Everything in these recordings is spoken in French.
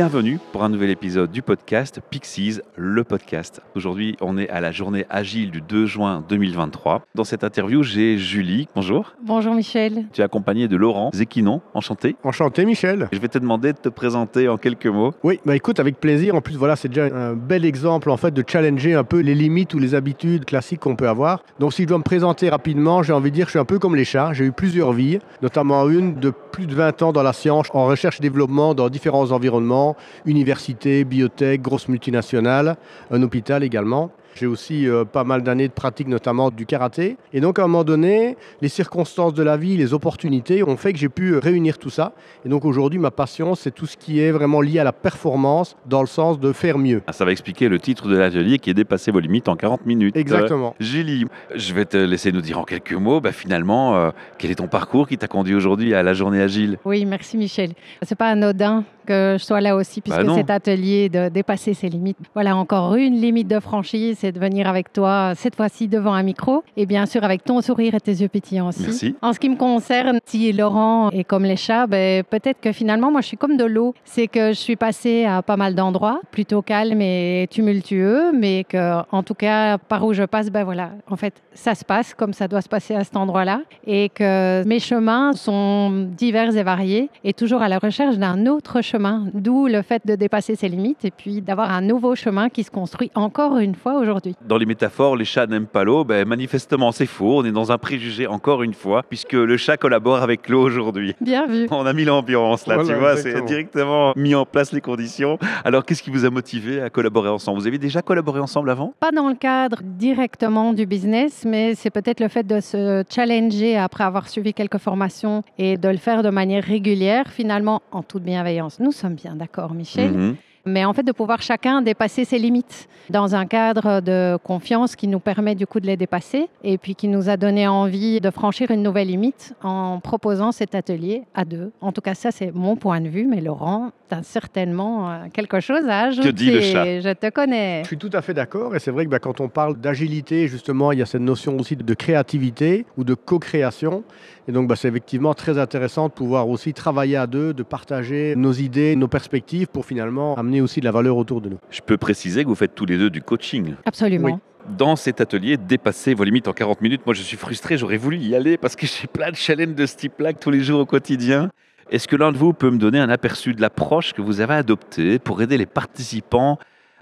Bienvenue pour un nouvel épisode du podcast Pixies, le podcast. Aujourd'hui, on est à la journée agile du 2 juin 2023. Dans cette interview, j'ai Julie. Bonjour. Bonjour Michel. Tu es accompagné de Laurent Zekinon. Enchanté. Enchanté Michel. Je vais te demander de te présenter en quelques mots. Oui, bah écoute, avec plaisir. En plus, voilà, c'est déjà un bel exemple en fait de challenger un peu les limites ou les habitudes classiques qu'on peut avoir. Donc si je dois me présenter rapidement, j'ai envie de dire que je suis un peu comme les chats. J'ai eu plusieurs vies, notamment une de plus de 20 ans dans la science, en recherche et développement dans différents environnements, université, biotech, grosses multinationales, un hôpital également. J'ai aussi euh, pas mal d'années de pratique, notamment du karaté. Et donc, à un moment donné, les circonstances de la vie, les opportunités ont fait que j'ai pu réunir tout ça. Et donc, aujourd'hui, ma passion, c'est tout ce qui est vraiment lié à la performance, dans le sens de faire mieux. Ah, ça va expliquer le titre de l'atelier qui est dépasser vos limites en 40 minutes. Exactement. Euh, Julie, je vais te laisser nous dire en quelques mots, bah, finalement, euh, quel est ton parcours qui t'a conduit aujourd'hui à la journée agile? Oui, merci Michel. C'est pas anodin que je sois là aussi, puisque Bah non. cet atelier de dépasser ses limites. Voilà, encore une limite de franchise, de venir avec toi, cette fois-ci devant un micro, et bien sûr avec ton sourire et tes yeux pétillants aussi. Merci. En ce qui me concerne, si Laurent est comme les chats, ben, peut-être que finalement, moi, je suis comme de l'eau. C'est que je suis passée à pas mal d'endroits, plutôt calmes et tumultueux, mais que, en tout cas, par où je passe, ben voilà, en fait, ça se passe comme ça doit se passer à cet endroit-là, et que mes chemins sont divers et variés, et toujours à la recherche d'un autre chemin, d'où le fait de dépasser ses limites, et puis d'avoir un nouveau chemin qui se construit encore une fois aujourd'hui. Dans les métaphores, les chats n'aiment pas l'eau. Ben, manifestement, c'est faux. On est dans un préjugé encore une fois, puisque le chat collabore avec l'eau aujourd'hui. Bien vu. On a mis l'ambiance là, tu vois, c'est directement mis en place les conditions. Alors, qu'est-ce qui vous a motivé à collaborer ensemble? Vous avez déjà collaboré ensemble avant? Pas dans le cadre directement du business, mais c'est peut-être le fait de se challenger après avoir suivi quelques formations et de le faire de manière régulière, finalement, en toute bienveillance. Nous sommes bien d'accord, Michel. Mhm. Mais en fait, de pouvoir chacun dépasser ses limites dans un cadre de confiance qui nous permet du coup de les dépasser et puis qui nous a donné envie de franchir une nouvelle limite en proposant cet atelier à deux. En tout cas, ça, c'est mon point de vue. Mais Laurent, tu as certainement euh, quelque chose à ajouter. dit le chat? Je te connais. Je suis tout à fait d'accord. Et c'est vrai que bah, quand on parle d'agilité, justement, il y a cette notion aussi de créativité ou de co-création. Et donc, bah, c'est effectivement très intéressant de pouvoir aussi travailler à deux, de partager nos idées, nos perspectives pour finalement amener aussi de la valeur autour de nous. Je peux préciser que vous faites tous les deux du coaching. Absolument. Oui. Dans cet atelier, dépasser vos limites en 40 minutes, moi je suis frustré, j'aurais voulu y aller parce que j'ai plein de challenges de ce type-là tous les jours au quotidien. Est-ce que l'un de vous peut me donner un aperçu de l'approche que vous avez adoptée pour aider les participants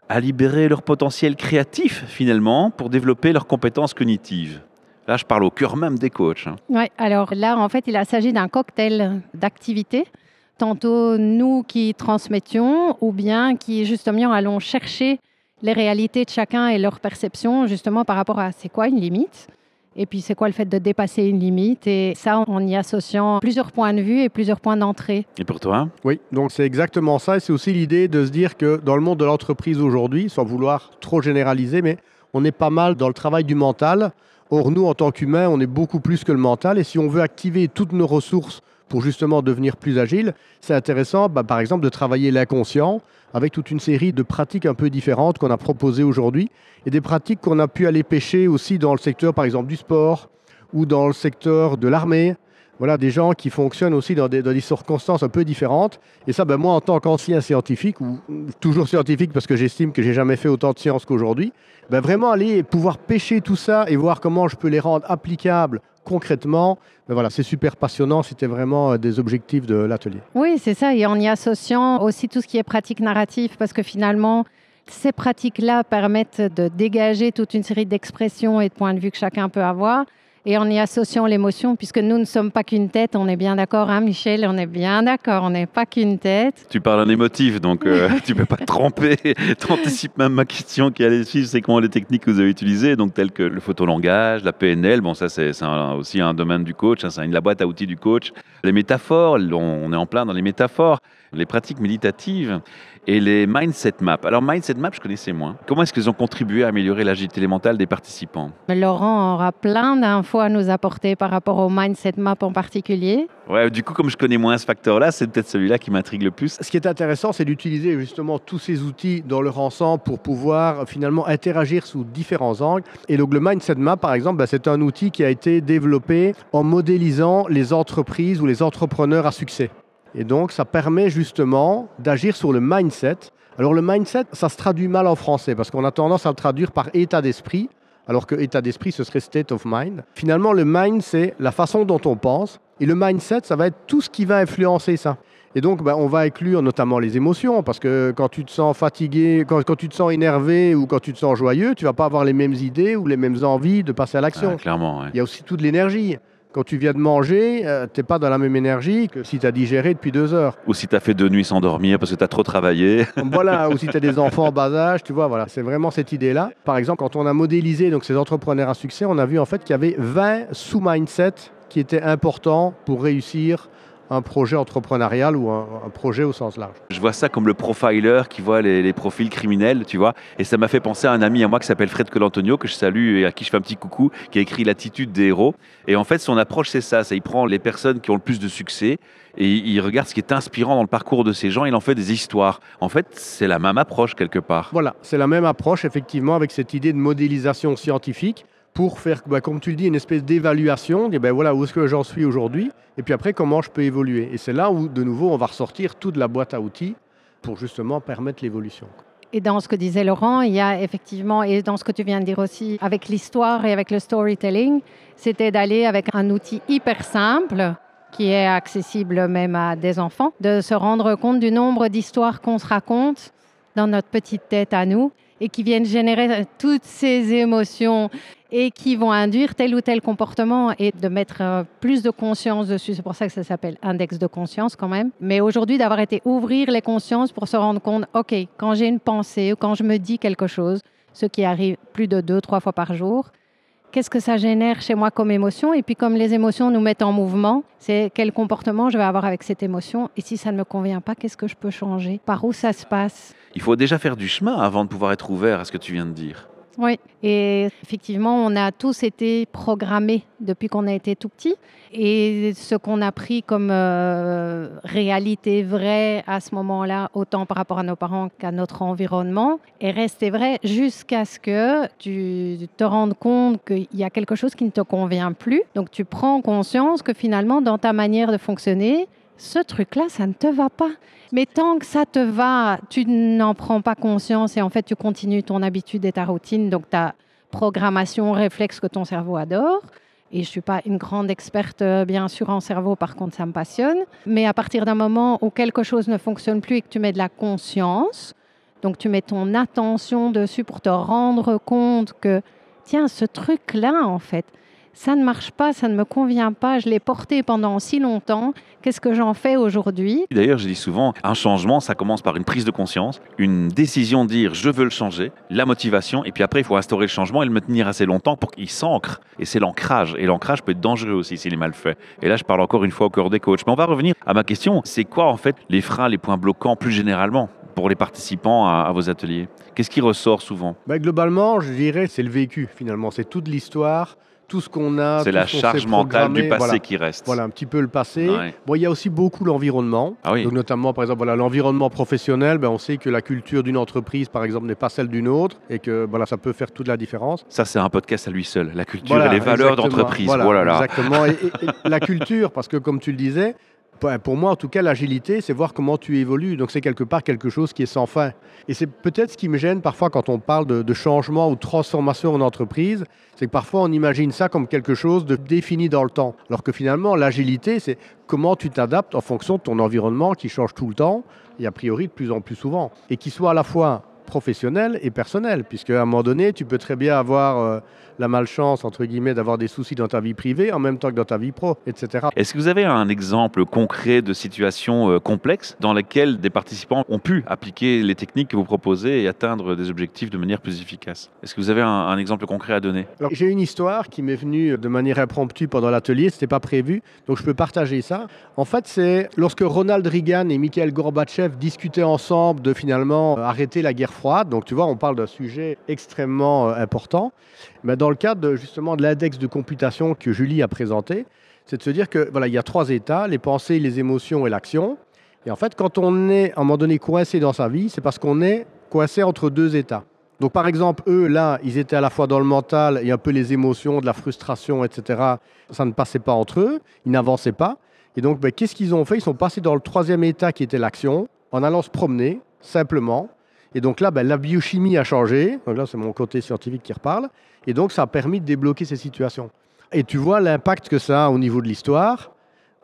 à libérer leur potentiel créatif finalement pour développer leurs compétences cognitives? Là, je parle au cœur même des coachs. hein. Ouais, alors là, en fait, il s'agit d'un cocktail d'activités. Tantôt nous qui transmettions ou bien qui justement allons chercher les réalités de chacun et leur perception justement par rapport à c'est quoi une limite et puis c'est quoi le fait de dépasser une limite et ça en y associant plusieurs points de vue et plusieurs points d'entrée. Et pour toi? Oui, donc c'est exactement ça. Et c'est aussi l'idée de se dire que dans le monde de l'entreprise aujourd'hui, sans vouloir trop généraliser, mais on est pas mal dans le travail du mental. Or, nous, en tant qu'humains, on est beaucoup plus que le mental. Et si on veut activer toutes nos ressources pour justement devenir plus agile, c'est intéressant, bah, par exemple, de travailler l'inconscient avec toute une série de pratiques un peu différentes qu'on a proposées aujourd'hui et des pratiques qu'on a pu aller pêcher aussi dans le secteur, par exemple, du sport ou dans le secteur de l'armée. Voilà, des gens qui fonctionnent aussi dans des, dans des circonstances un peu différentes. Et ça, ben, moi, en tant qu'ancien scientifique, ou toujours scientifique parce que j'estime que j'ai jamais fait autant de sciences qu'aujourd'hui, ben, vraiment aller pouvoir pêcher tout ça et voir comment je peux les rendre applicables concrètement, ben, voilà, c'est super passionnant. C'était vraiment euh, des objectifs de l'atelier. Oui, c'est ça. Et en y associant aussi tout ce qui est pratique narrative, parce que finalement, ces pratiques-là permettent de dégager toute une série d'expressions et de points de vue que chacun peut avoir. Et en y associant l'émotion, puisque nous ne sommes pas qu'une tête, on est bien d'accord, hein, Michel On est bien d'accord, on n'est pas qu'une tête. Tu parles en émotif, donc euh, tu peux pas te tromper. Tu anticipes même ma question qui allait suivre, c'est comment les techniques que vous avez utilisées, donc telles que le photolangage, la PNL, bon ça c'est aussi un domaine du coach, hein, c'est la boîte à outils du coach. Les métaphores, on on est en plein dans les métaphores, les pratiques méditatives et les mindset maps. Alors mindset maps, je connaissais moins. Comment est-ce qu'ils ont contribué à améliorer l'agilité mentale des participants? Laurent aura plein d'infos à nous apporter par rapport au mindset map en particulier. Ouais, du coup, comme je connais moins ce facteur-là, c'est peut-être celui-là qui m'intrigue le plus. Ce qui est intéressant, c'est d'utiliser justement tous ces outils dans leur ensemble pour pouvoir euh, finalement interagir sous différents angles. Et donc le Mindset Map, par exemple, bah, c'est un outil qui a été développé en modélisant les entreprises ou les entrepreneurs à succès. Et donc, ça permet justement d'agir sur le mindset. Alors, le mindset, ça se traduit mal en français parce qu'on a tendance à le traduire par état d'esprit, alors que état d'esprit, ce serait state of mind. Finalement, le mind, c'est la façon dont on pense. Et le mindset, ça va être tout ce qui va influencer ça. Et donc, ben, on va inclure notamment les émotions, parce que quand tu te sens fatigué, quand, tu te sens énervé ou quand tu te sens joyeux, tu vas pas avoir les mêmes idées ou les mêmes envies de passer à l'action. Ah, clairement. Il y a aussi toute l'énergie. Quand tu viens de manger, euh, tu n'es pas dans la même énergie que si tu as digéré depuis deux heures. Ou si tu as fait deux nuits sans dormir parce que tu as trop travaillé. voilà, ou si tu as des enfants en bas âge, tu vois, voilà, c'est vraiment cette idée-là. Par exemple, quand on a modélisé donc, ces entrepreneurs à succès, on a vu en fait qu'il y avait 20 sous-mindsets qui étaient importants pour réussir un projet entrepreneurial ou un, projet au sens large. Je vois ça comme le profiler qui voit les, profils criminels, tu vois. Et ça m'a fait penser à un ami à moi qui s'appelle Fred Colantonio, que je salue et à qui je fais un petit coucou, qui a écrit L'attitude des héros. Et en fait, son approche, c'est ça. ça. Il prend les personnes qui ont le plus de succès et il regarde ce qui est inspirant dans le parcours de ces gens. Il en fait des histoires. En fait, c'est la même approche quelque part. Voilà, c'est la même approche, effectivement, avec cette idée de modélisation scientifique pour faire, bah, comme tu le dis, une espèce d'évaluation, ben voilà où est-ce que j'en suis aujourd'hui, et puis après comment je peux évoluer. Et c'est là où, de nouveau, on va ressortir toute la boîte à outils pour justement permettre l'évolution. Et dans ce que disait Laurent, il y a effectivement, et dans ce que tu viens de dire aussi, avec l'histoire et avec le storytelling, c'était d'aller avec un outil hyper simple qui est accessible même à des enfants, de se rendre compte du nombre d'histoires qu'on se raconte dans notre petite tête à nous et qui viennent générer toutes ces émotions et qui vont induire tel ou tel comportement et de mettre euh, plus de conscience dessus. C'est pour ça que ça s'appelle index de conscience quand même. Mais aujourd'hui, d'avoir été ouvrir les consciences pour se rendre compte, OK, quand j'ai une pensée ou quand je me dis quelque chose, ce qui arrive plus de deux, trois fois par jour, qu'est-ce que ça génère chez moi comme émotion? Et puis comme les émotions nous mettent en mouvement, c'est quel comportement je vais avoir avec cette émotion? Et si ça ne me convient pas, qu'est-ce que je peux changer? Par où ça se passe? Il faut déjà faire du chemin avant de pouvoir être ouvert à ce que tu viens de dire. Oui, et effectivement, on a tous été programmés depuis qu'on a été tout petit. Et ce qu'on a pris comme euh, réalité vraie à ce moment-là, autant par rapport à nos parents qu'à notre environnement, est resté vrai jusqu'à ce que tu te rendes compte qu'il y a quelque chose qui ne te convient plus. Donc tu prends conscience que finalement, dans ta manière de fonctionner, ce truc-là, ça ne te va pas. Mais tant que ça te va, tu n'en prends pas conscience et en fait, tu continues ton habitude et ta routine, donc ta programmation, réflexe que ton cerveau adore. Et je ne suis pas une grande experte, euh, bien sûr, en cerveau, par contre, ça me passionne. Mais à partir d'un moment où quelque chose ne fonctionne plus et que tu mets de la conscience, donc tu mets ton attention dessus pour te rendre compte que, tiens, ce truc-là, en fait, ça ne marche pas, ça ne me convient pas, je l'ai porté pendant si longtemps, qu'est-ce que j'en fais aujourd'hui? D'ailleurs, je dis souvent, un changement, ça commence par une prise de conscience, une décision de dire je veux le changer, la motivation, et puis après, il faut instaurer le changement et le maintenir assez longtemps pour qu'il s'ancre. Et c'est l'ancrage. Et l'ancrage peut être dangereux aussi s'il est mal fait. Et là, je parle encore une fois au cœur des coachs. Mais on va revenir à ma question, c'est quoi en fait les freins, les points bloquants plus généralement pour les participants à, vos ateliers? Qu'est-ce qui ressort souvent? Bah, Globalement, je dirais, c'est le vécu finalement. C'est toute l'histoire tout ce qu'on a. C'est la charge mentale du passé qui reste. Voilà, un petit peu le passé. Bon, il y a aussi beaucoup l'environnement. Ah Donc, notamment, par exemple, voilà, l'environnement professionnel, ben, on sait que la culture d'une entreprise, par exemple, n'est pas celle d'une autre et que voilà, ça peut faire toute la différence. Ça, c'est un podcast à lui seul. La culture et les valeurs d'entreprise. Voilà, voilà, Exactement. et la culture, parce que comme tu le disais, pour moi, en tout cas, l'agilité, c'est voir comment tu évolues. Donc, c'est quelque part quelque chose qui est sans fin. Et c'est peut-être ce qui me gêne parfois quand on parle de, changement ou de transformation en entreprise, c'est que parfois on imagine ça comme quelque chose de défini dans le temps. Alors que finalement, l'agilité, c'est comment tu t'adaptes en fonction de ton environnement qui change tout le temps et a priori de plus en plus souvent. Et qui soit à la fois professionnel et personnel, puisque à un moment donné, tu peux très bien avoir euh, la malchance, entre guillemets, d'avoir des soucis dans ta vie privée en même temps que dans ta vie pro, etc. Est-ce que vous avez un exemple concret de situation euh, complexe dans laquelle des participants ont pu appliquer les techniques que vous proposez et atteindre des objectifs de manière plus efficace? Est-ce que vous avez un, exemple concret à donner? J'ai une histoire qui m'est venue de manière impromptue pendant l'atelier, ce n'était pas prévu, donc je peux partager ça. En fait, c'est lorsque Ronald Reagan et Mikhail Gorbatchev discutaient ensemble de finalement euh, arrêter la guerre froide, donc tu vois, on parle d'un sujet extrêmement euh, important, dans le cadre justement de l'index de computation que Julie a présenté, c'est de se dire que voilà, il y a trois états, les pensées, les émotions et l'action. Et en fait, quand on est à un moment donné coincé dans sa vie, c'est parce qu'on est coincé entre deux états. Donc par exemple, eux, là, ils étaient à la fois dans le mental et un peu les émotions, de la frustration, etc. Ça ne passait pas entre eux, ils n'avançaient pas. Et donc, ben, qu'est-ce qu'ils ont fait? Ils sont passés dans le troisième état qui était l'action, en allant se promener, simplement. Et donc là, ben, la biochimie a changé. Donc là, c'est mon côté scientifique qui reparle. Et donc, ça a permis de débloquer ces situations. Et tu vois l'impact que ça a au niveau de l'histoire.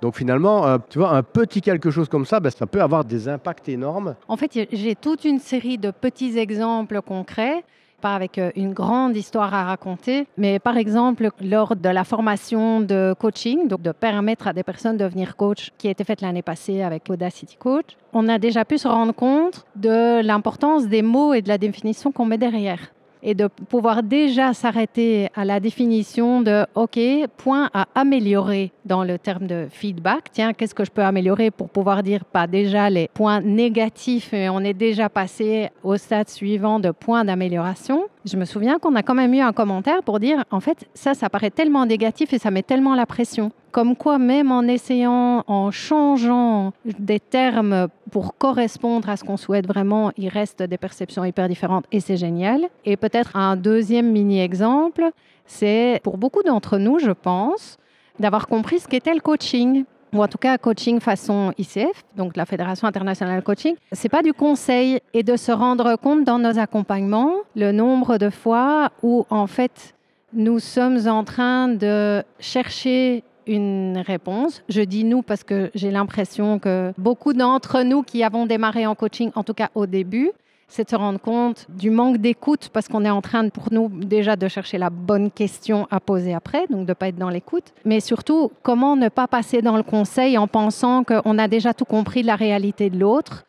Donc finalement, euh, tu vois, un petit quelque chose comme ça, ben, ça peut avoir des impacts énormes. En fait, j'ai toute une série de petits exemples concrets pas avec euh, une grande histoire à raconter, mais par exemple, lors de la formation de coaching, donc de permettre à des personnes de devenir coach, qui a été faite l'année passée avec Audacity Coach, on a déjà pu se rendre compte de l'importance des mots et de la définition qu'on met derrière et de pouvoir déjà s'arrêter à la définition de OK, point à améliorer dans le terme de feedback. Tiens, qu'est-ce que je peux améliorer pour pouvoir dire pas déjà les points négatifs et on est déjà passé au stade suivant de points d'amélioration? Je me souviens qu'on a quand même eu un commentaire pour dire en fait, ça, ça paraît tellement négatif et ça met tellement la pression. Comme quoi, même en essayant, en changeant des termes pour correspondre à ce qu'on souhaite vraiment, il reste des perceptions hyper différentes et c'est génial. Et peut-être un deuxième mini-exemple, c'est pour beaucoup d'entre nous, je pense, d'avoir compris ce qu'était le coaching ou en tout cas coaching façon ICF, donc la Fédération internationale coaching, c'est pas du conseil et de se rendre compte dans nos accompagnements le nombre de fois où en fait nous sommes en train de chercher une réponse. Je dis nous parce que j'ai l'impression que beaucoup d'entre nous qui avons démarré en coaching, en tout cas au début, c'est de se rendre compte du manque d'écoute parce qu'on est en train, pour nous, déjà de chercher la bonne question à poser après, donc de ne pas être dans l'écoute. Mais surtout, comment ne pas passer dans le conseil en pensant qu'on a déjà tout compris de la réalité de l'autre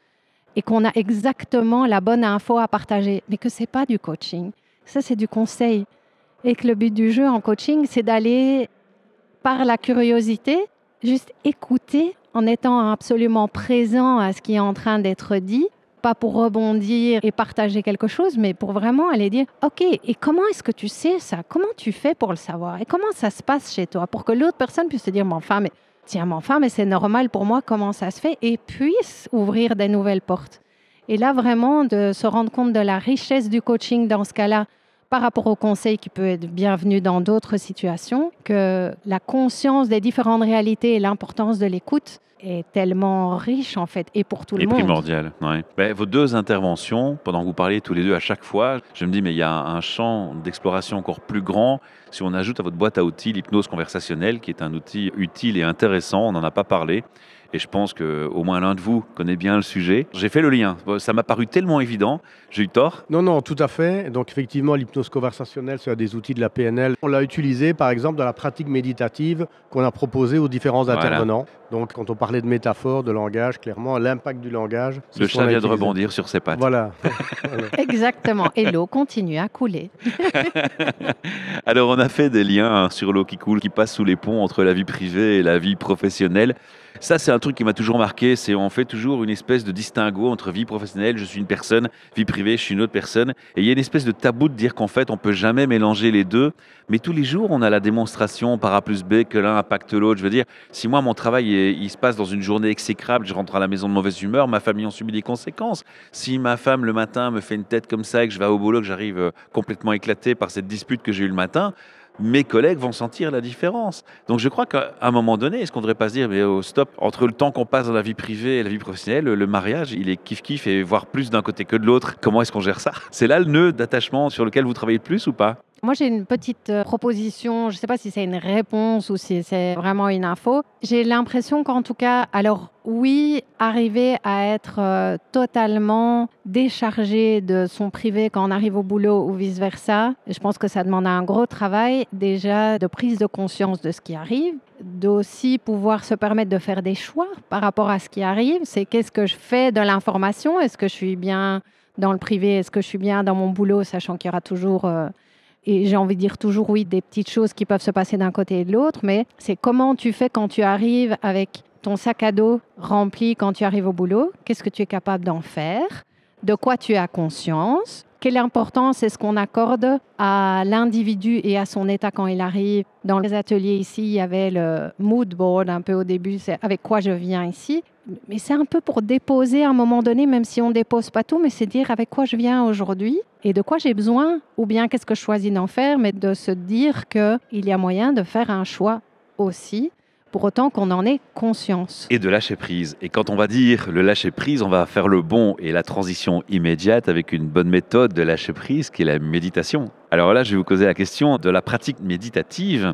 et qu'on a exactement la bonne info à partager, mais que ce n'est pas du coaching. Ça, c'est du conseil. Et que le but du jeu en coaching, c'est d'aller par la curiosité, juste écouter en étant absolument présent à ce qui est en train d'être dit, pas pour rebondir et partager quelque chose, mais pour vraiment aller dire, OK, et comment est-ce que tu sais ça? Comment tu fais pour le savoir? Et comment ça se passe chez toi? Pour que l'autre personne puisse te dire, mon mais tiens, mon enfin, mais c'est normal pour moi, comment ça se fait? Et puisse ouvrir des nouvelles portes. Et là, vraiment, de se rendre compte de la richesse du coaching dans ce cas-là, par rapport au conseil qui peut être bienvenu dans d'autres situations, que la conscience des différentes réalités et l'importance de l'écoute est tellement riche en fait et pour tout le monde. primordial. Ouais. Ben, vos deux interventions, pendant que vous parliez tous les deux à chaque fois, je me dis mais il y a un champ d'exploration encore plus grand si on ajoute à votre boîte à outils l'hypnose conversationnelle qui est un outil utile et intéressant, on n'en a pas parlé. Et je pense qu'au moins l'un de vous connaît bien le sujet. J'ai fait le lien. Ça m'a paru tellement évident. J'ai eu tort Non, non, tout à fait. Donc effectivement, l'hypnose conversationnelle, c'est un des outils de la PNL. On l'a utilisé, par exemple, dans la pratique méditative qu'on a proposée aux différents intervenants. Donc quand on parlait de métaphore, de langage, clairement, l'impact du langage. Le chat vient de rebondir sur ses pattes. Voilà. Exactement. Et l'eau continue à couler. Alors on a fait des liens sur l'eau qui coule, qui passe sous les ponts entre la vie privée et la vie professionnelle. Ça, c'est un truc qui m'a toujours marqué. C'est on fait toujours une espèce de distinguo entre vie professionnelle, je suis une personne, vie privée, je suis une autre personne. Et il y a une espèce de tabou de dire qu'en fait, on peut jamais mélanger les deux. Mais tous les jours, on a la démonstration par A plus B que l'un impacte l'autre. Je veux dire, si moi, mon travail, il se passe dans une journée exécrable, je rentre à la maison de mauvaise humeur, ma famille en subit des conséquences. Si ma femme, le matin, me fait une tête comme ça et que je vais au boulot, que j'arrive euh, complètement éclaté par cette dispute que j'ai eue le matin, mes collègues vont sentir la différence. Donc je crois qu'à un moment donné, est-ce qu'on ne devrait pas se dire, mais au stop, entre le temps qu'on passe dans la vie privée et la vie professionnelle, le mariage, il est kiff-kiff et voire plus d'un côté que de l'autre. Comment est-ce qu'on gère ça? C'est là le nœud d'attachement sur lequel vous travaillez le plus ou pas? Moi, j'ai une petite euh, proposition. Je ne sais pas si c'est une réponse ou si c'est vraiment une info. J'ai l'impression qu'en tout cas, alors oui, arriver à être euh, totalement déchargé de son privé quand on arrive au boulot ou vice-versa, je pense que ça demande un gros travail déjà de prise de conscience de ce qui arrive, d'aussi pouvoir se permettre de faire des choix par rapport à ce qui arrive. C'est qu'est-ce que je fais de l'information? Est-ce que je suis bien dans le privé? Est-ce que je suis bien dans mon boulot, sachant qu'il y aura toujours... Euh, et j'ai envie de dire toujours oui, des petites choses qui peuvent se passer d'un côté et de l'autre, mais c'est comment tu fais quand tu arrives avec ton sac à dos rempli quand tu arrives au boulot, qu'est-ce que tu es capable d'en faire, de quoi tu as conscience, quelle importance est-ce qu'on accorde à l'individu et à son état quand il arrive. Dans les ateliers? Ici, il y avait le mood board un peu au début, c'est avec quoi je viens ici. Mais c'est un peu pour déposer à un moment donné, même si on ne dépose pas tout, mais c'est dire avec quoi je viens aujourd'hui et de quoi j'ai besoin, ou bien qu'est-ce que je choisis d'en faire, mais de se dire qu'il y a moyen de faire un choix aussi pour autant qu'on en ait conscience. Et de lâcher prise. Et quand on va dire le lâcher prise, on va faire le bon et la transition immédiate avec une bonne méthode de lâcher prise qui est la méditation. Alors là, je vais vous poser la question de la pratique méditative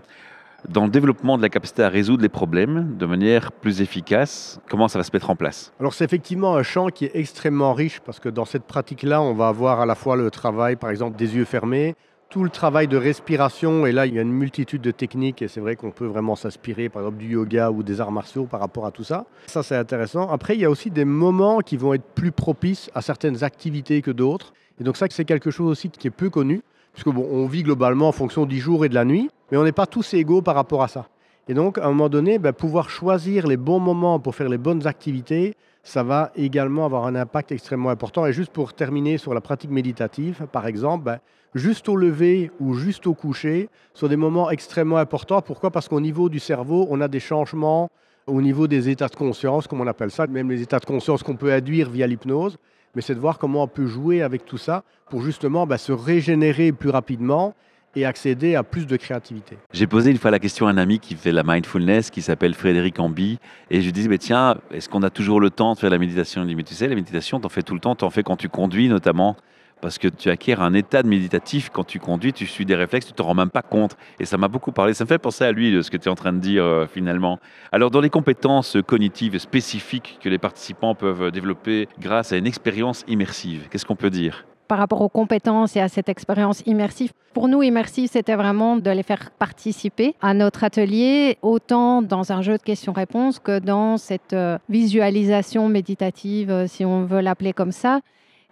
dans le développement de la capacité à résoudre les problèmes de manière plus efficace Comment ça va se mettre en place? Alors c'est effectivement un champ qui est extrêmement riche parce que dans cette pratique-là, on va avoir à la fois le travail, par exemple, des yeux fermés, tout le travail de respiration, et là il y a une multitude de techniques, et c'est vrai qu'on peut vraiment s'inspirer par exemple du yoga ou des arts martiaux par rapport à tout ça. Ça c'est intéressant. Après il y a aussi des moments qui vont être plus propices à certaines activités que d'autres, et donc ça c'est quelque chose aussi qui est peu connu, puisque bon, on vit globalement en fonction du jour et de la nuit, mais on n'est pas tous égaux par rapport à ça. Et donc à un moment donné, ben, pouvoir choisir les bons moments pour faire les bonnes activités, ça va également avoir un impact extrêmement important. Et juste pour terminer sur la pratique méditative, par exemple, ben, juste au lever ou juste au coucher sont des moments extrêmement importants. Pourquoi? Parce qu'au niveau du cerveau, on a des changements au niveau des états de conscience, comme on appelle ça, même les états de conscience qu'on peut induire via l'hypnose. Mais c'est de voir comment on peut jouer avec tout ça pour justement ben, se régénérer plus rapidement et accéder à plus de créativité. J'ai posé une fois la question à un ami qui fait la mindfulness, qui s'appelle Frédéric Ambi, et je lui disais, mais tiens, est-ce qu'on a toujours le temps de faire la méditation Il dit, mais tu sais, la méditation, t'en fais tout le temps, t'en fais quand tu conduis notamment, parce que tu acquiers un état de méditatif quand tu conduis, tu suis des réflexes, tu te rends même pas compte. Et ça m'a beaucoup parlé. Ça me fait penser à lui, ce que tu es en train de dire euh, finalement. Alors, dans les compétences cognitives spécifiques que les participants peuvent développer grâce à une expérience immersive, qu'est-ce qu'on peut dire? Par rapport aux compétences et à cette expérience immersive. Pour nous, immersive, c'était vraiment de les faire participer à notre atelier, autant dans un jeu de questions-réponses que dans cette euh, visualisation méditative, euh, si on veut l'appeler comme ça.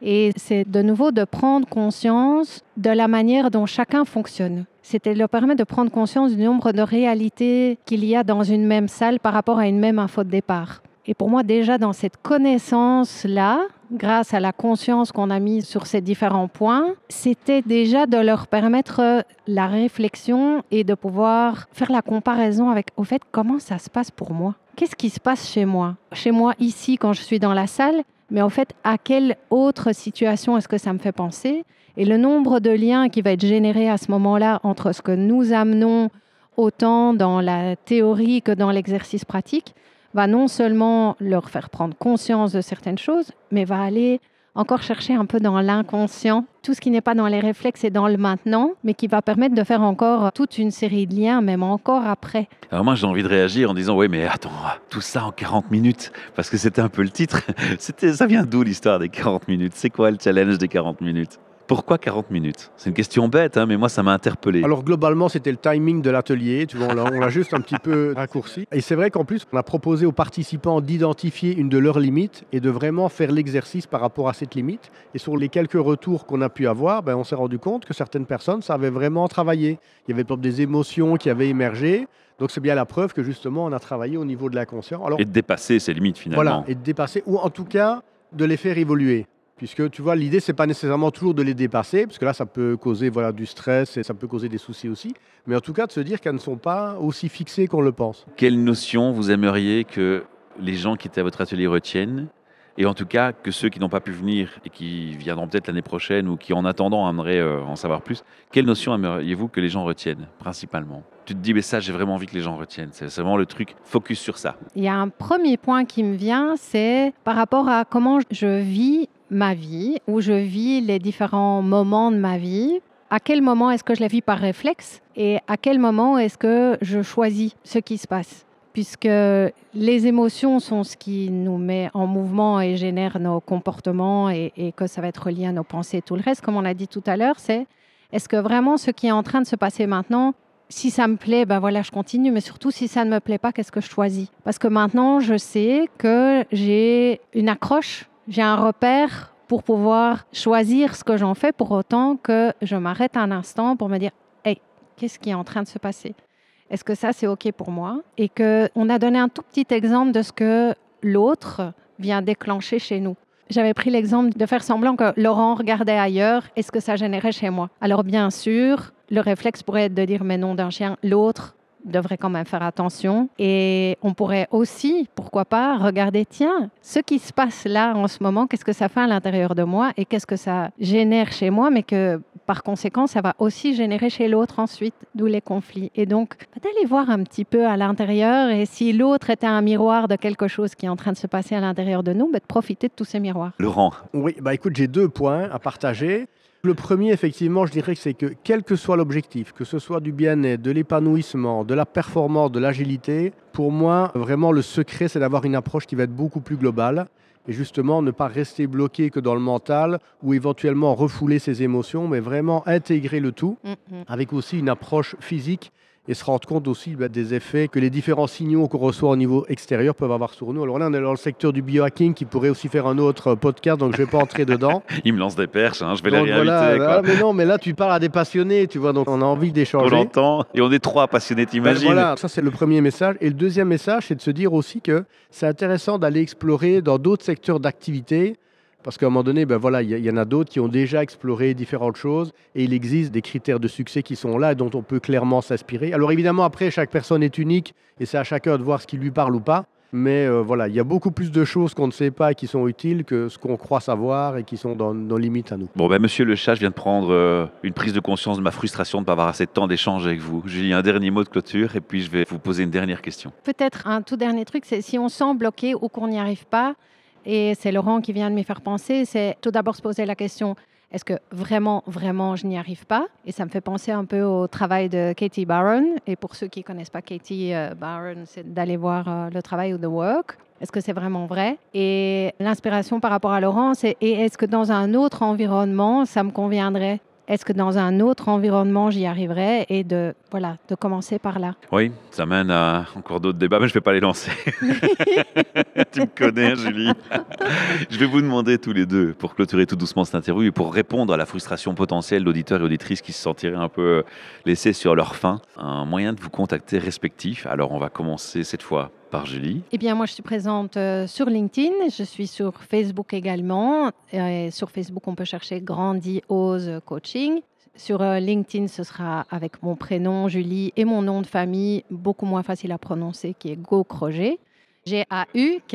Et c'est de nouveau de prendre conscience de la manière dont chacun fonctionne. C'était leur permettre de prendre conscience du nombre de réalités qu'il y a dans une même salle par rapport à une même info de départ. Et pour moi, déjà dans cette connaissance-là, grâce à la conscience qu'on a mise sur ces différents points, c'était déjà de leur permettre la réflexion et de pouvoir faire la comparaison avec, au fait, comment ça se passe pour moi? Qu'est-ce qui se passe chez moi? Chez moi, ici, quand je suis dans la salle, mais en fait, à quelle autre situation est-ce que ça me fait penser? Et le nombre de liens qui va être généré à ce moment-là entre ce que nous amenons autant dans la théorie que dans l'exercice pratique, va non seulement leur faire prendre conscience de certaines choses, mais va aller encore chercher un peu dans l'inconscient, tout ce qui n'est pas dans les réflexes et dans le maintenant, mais qui va permettre de faire encore toute une série de liens, même encore après. Alors moi j'ai envie de réagir en disant oui mais attends, tout ça en 40 minutes, parce que c'était un peu le titre. Ça vient d'où l'histoire des 40 minutes? C'est quoi le challenge des 40 minutes? Pourquoi 40 minutes? C'est une question bête, hein, mais moi, ça m'a interpellé. Alors, globalement, c'était le timing de l'atelier. Tu vois, on l'a juste un petit peu raccourci. Et c'est vrai qu'en plus, on a proposé aux participants d'identifier une de leurs limites et de vraiment faire l'exercice par rapport à cette limite. Et sur les quelques retours qu'on a pu avoir, ben, on s'est rendu compte que certaines personnes savaient vraiment travailler. Il y avait peut-être des émotions qui avaient émergé. Donc c'est bien la preuve que justement on a travaillé au niveau de l'inconscient. et de dépasser ces limites finalement. Voilà, et de dépasser, ou en tout cas de les faire évoluer. Puisque tu vois, l'idée, c'est pas nécessairement toujours de les dépasser, parce que là, ça peut causer voilà, du stress et ça peut causer des soucis aussi. Mais en tout cas, de se dire qu'elles ne sont pas aussi fixées qu'on le pense. Quelle notion vous aimeriez que les gens qui étaient à votre atelier retiennent et en tout cas que ceux qui n'ont pas pu venir et qui viendront peut-être l'année prochaine ou qui en attendant aimeraient euh, en savoir plus, quelle notion aimeriez-vous que les gens retiennent principalement? Tu te dis, mais ça, j'ai vraiment envie que les gens retiennent. C'est vraiment le truc, focus sur ça. Il y a un premier point qui me vient, c'est par rapport à comment je vis ma vie, où je vis les différents moments de ma vie. À quel moment est-ce que je la vis par réflexe et à quel moment est-ce que je choisis ce qui se passe? Puisque les émotions sont ce qui nous met en mouvement et génère nos comportements et, que ça va être lié à nos pensées et tout le reste, comme on l'a dit tout à l'heure, c'est est-ce que vraiment ce qui est en train de se passer maintenant, si ça me plaît, ben voilà, je continue, mais surtout si ça ne me plaît pas, qu'est-ce que je choisis? Parce que maintenant, je sais que j'ai une accroche j'ai un repère pour pouvoir choisir ce que j'en fais pour autant que je m'arrête un instant pour me dire hey, qu'est-ce qui est en train de se passer? Est-ce que ça c'est OK pour moi? Et qu'on a donné un tout petit exemple de ce que l'autre vient déclencher chez nous. J'avais pris l'exemple de faire semblant que Laurent regardait ailleurs et ce que ça générait chez moi. Alors bien sûr, le réflexe pourrait être de dire mais non d'un chien, l'autre devrait quand même faire attention. Et on pourrait aussi, pourquoi pas, regarder, tiens, ce qui se passe là en ce moment, qu'est-ce que ça fait à l'intérieur de moi et qu'est-ce que ça génère chez moi, mais que par conséquent, ça va aussi générer chez l'autre ensuite, d'où les conflits. Et donc, d'aller voir un petit peu à l'intérieur et si l'autre était un miroir de quelque chose qui est en train de se passer à l'intérieur de nous, bah, de profiter de tous ces miroirs. Laurent. Oui, bah écoute, j'ai deux points à partager. Le premier, effectivement, je dirais que c'est que quel que soit l'objectif, que ce soit du bien-être, de l'épanouissement, de la performance, de l'agilité, pour moi, vraiment, le secret, c'est d'avoir une approche qui va être beaucoup plus globale et justement ne pas rester bloqué que dans le mental ou éventuellement refouler ses émotions, mais vraiment intégrer le tout Mm, mm. avec aussi une approche physique et se rendre compte aussi bah, des effets que les différents signaux qu'on reçoit au niveau extérieur peuvent avoir sur nous. Alors là, on est dans le secteur du biohacking qui pourrait aussi faire un autre euh, podcast, donc je ne vais pas entrer dedans. Il me lance des perches, hein, je vais les Donc réinviter. voilà, quoi. voilà, mais non, mais là tu parles à des passionnés, tu vois, donc on a envie On d'échanger. l'entend. Et on est trois passionnés, Ben t'imagines voilà, ça c'est le premier message. Et le deuxième message, c'est de se dire aussi que c'est intéressant d'aller explorer dans d'autres secteurs d'activité. Parce qu'à un moment donné, ben voilà, il y, y en a d'autres qui ont déjà exploré différentes choses et il existe des critères de succès qui sont là et dont on peut clairement s'inspirer. Alors évidemment, après, chaque personne est unique et c'est à chacun de voir ce qui lui parle ou pas. Mais euh, voilà, il y a beaucoup plus de choses qu'on ne sait pas et qui sont utiles que ce qu'on croit savoir et qui sont dans nos limites à nous. Bon, ben, monsieur le chat, je viens de prendre euh, une prise de conscience de ma frustration de ne pas avoir assez de temps d'échange avec vous. Julie, un dernier mot de clôture et puis je vais vous poser une dernière question. Peut-être un tout dernier truc, c'est si on sent bloqué ou qu'on n'y arrive pas, et c'est Laurent qui vient de m'y faire penser, c'est tout d'abord se poser la question, est-ce que vraiment, vraiment, je n'y arrive pas? Et ça me fait penser un peu au travail de Katie Barron. Et pour ceux qui ne connaissent pas Katie euh, Barron, c'est d'aller voir euh, le travail ou The Work. Est-ce que c'est vraiment vrai? Et l'inspiration par rapport à Laurent, c'est est-ce que dans un autre environnement, ça me conviendrait? Est-ce que dans un autre environnement, j'y arriverais Et de, voilà, de commencer par là? Oui, ça mène à encore d'autres débats, mais je ne vais pas les lancer. tu me connais, Julie. je vais vous demander tous les deux, pour clôturer tout doucement cette interview et pour répondre à la frustration potentielle d'auditeurs et auditrices qui se sentiraient un peu laissés sur leur faim, un moyen de vous contacter respectif. Alors, on va commencer cette fois par Julie. Eh bien, moi, je suis présente euh, sur LinkedIn. Je suis sur Facebook également. Et sur Facebook, on peut chercher Grandi Ose Coaching. Sur euh, LinkedIn, ce sera avec mon prénom, Julie, et mon nom de famille, beaucoup moins facile à prononcer, qui est Go Croget. G-A-U-K-R-O-G-E-R.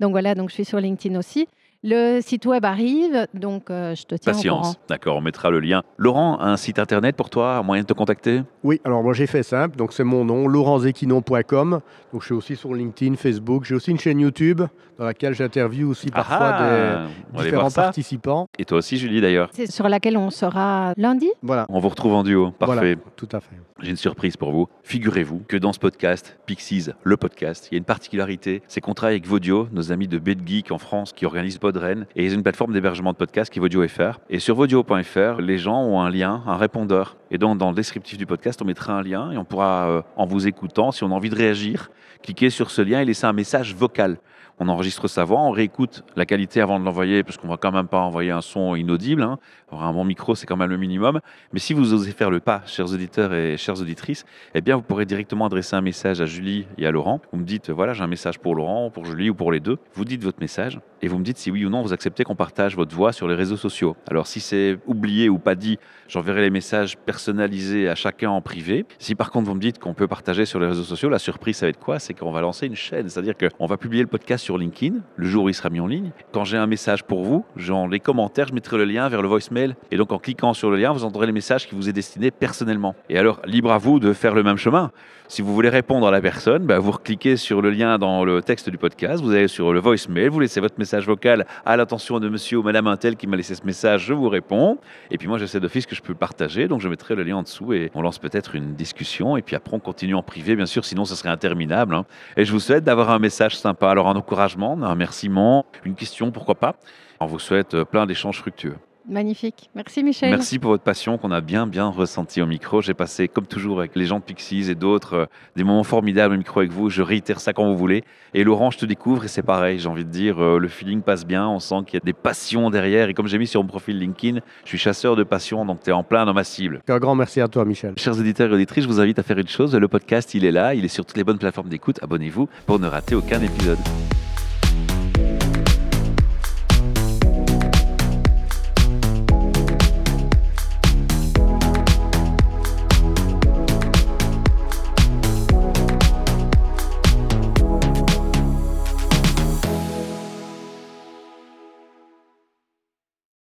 Donc voilà, donc je suis sur LinkedIn aussi. Le site web arrive, donc euh, je te tiens au courant. Patience. D'accord, on mettra le lien. Laurent, un site internet pour toi, un moyen de te contacter? Oui, alors moi j'ai fait simple, donc c'est mon nom, laurentzequinon.com. Donc je suis aussi sur LinkedIn, Facebook, j'ai aussi une chaîne YouTube dans laquelle j'interviewe aussi parfois Ah, des différents participants. Et toi aussi, Julie, d'ailleurs? C'est sur laquelle on sera lundi? Voilà, On vous retrouve en duo. Parfait. voilà, tout à fait. J'ai une surprise pour vous. Figurez-vous que dans ce podcast, Pixies, le podcast, il y a une particularité, c'est qu'on travaille avec Vodio, nos amis de BetGeek en France qui organisent Et ils ont une plateforme d'hébergement de podcast qui est Vodio FR. Et sur vodio.fr, les gens ont un lien, un répondeur. Et donc, dans le descriptif du podcast, on mettra un lien et on pourra, euh, en vous écoutant, si on a envie de réagir, cliquer sur ce lien et laisser un message vocal. On enregistre sa voix, on réécoute la qualité avant de l'envoyer, parce qu'on va quand même pas envoyer un son inaudible. hein. Un bon micro, c'est quand même le minimum. Mais si vous osez faire le pas, chers auditeurs et chères auditrices, eh bien, vous pourrez directement adresser un message à Julie et à Laurent. Vous me dites, voilà, j'ai un message pour Laurent, pour Julie ou pour les deux. Vous dites votre message et vous me dites si oui ou non vous acceptez qu'on partage votre voix sur les réseaux sociaux. Alors, si c'est oublié ou pas dit, j'enverrai les messages personnalisés à chacun en privé. Si par contre vous me dites qu'on peut partager sur les réseaux sociaux, la surprise, ça va être quoi? C'est qu'on va lancer une chaîne. C'est-à-dire qu'on va publier le podcast sur LinkedIn le jour où il sera mis en ligne. Quand j'ai un message pour vous, dans les commentaires, je mettrai le lien vers le voicemail. Et donc, en cliquant sur le lien, vous entendrez les messages qui vous est destiné personnellement. Et alors, libre à vous de faire le même chemin. Si vous voulez répondre à la personne, bah, vous cliquez sur le lien dans le texte du podcast, vous allez sur le voicemail, vous laissez votre message vocal à l'attention de monsieur ou madame Intel qui m'a laissé ce message, je vous réponds. Et puis moi, je sais d'office que je peux partager, donc je mettrai le lien en dessous et on lance peut-être une discussion. Et puis après, on continue en privé, bien sûr, sinon ça serait interminable. hein. Et je vous souhaite d'avoir un message sympa. Alors, un encouragement, un remerciement, une question, pourquoi pas. On vous souhaite euh, plein d'échanges fructueux. Magnifique. Merci Michel. Merci pour votre passion qu'on a bien, bien ressenti au micro. J'ai passé, comme toujours, avec les gens de Pixies et d'autres, euh, des moments formidables au micro avec vous. Je réitère ça quand vous voulez. Et Laurent, je te découvre et c'est pareil. J'ai envie de dire, euh, le feeling passe bien. On sent qu'il y a des passions derrière. Et comme j'ai mis sur mon profil LinkedIn, je suis chasseur de passion, donc tu es en plein dans ma cible. Un grand merci à toi, Michel. Chers auditeurs et auditrices, je vous invite à faire une chose. Le podcast, il est là. Il est sur toutes les bonnes plateformes d'écoute. Abonnez-vous pour ne rater aucun épisode.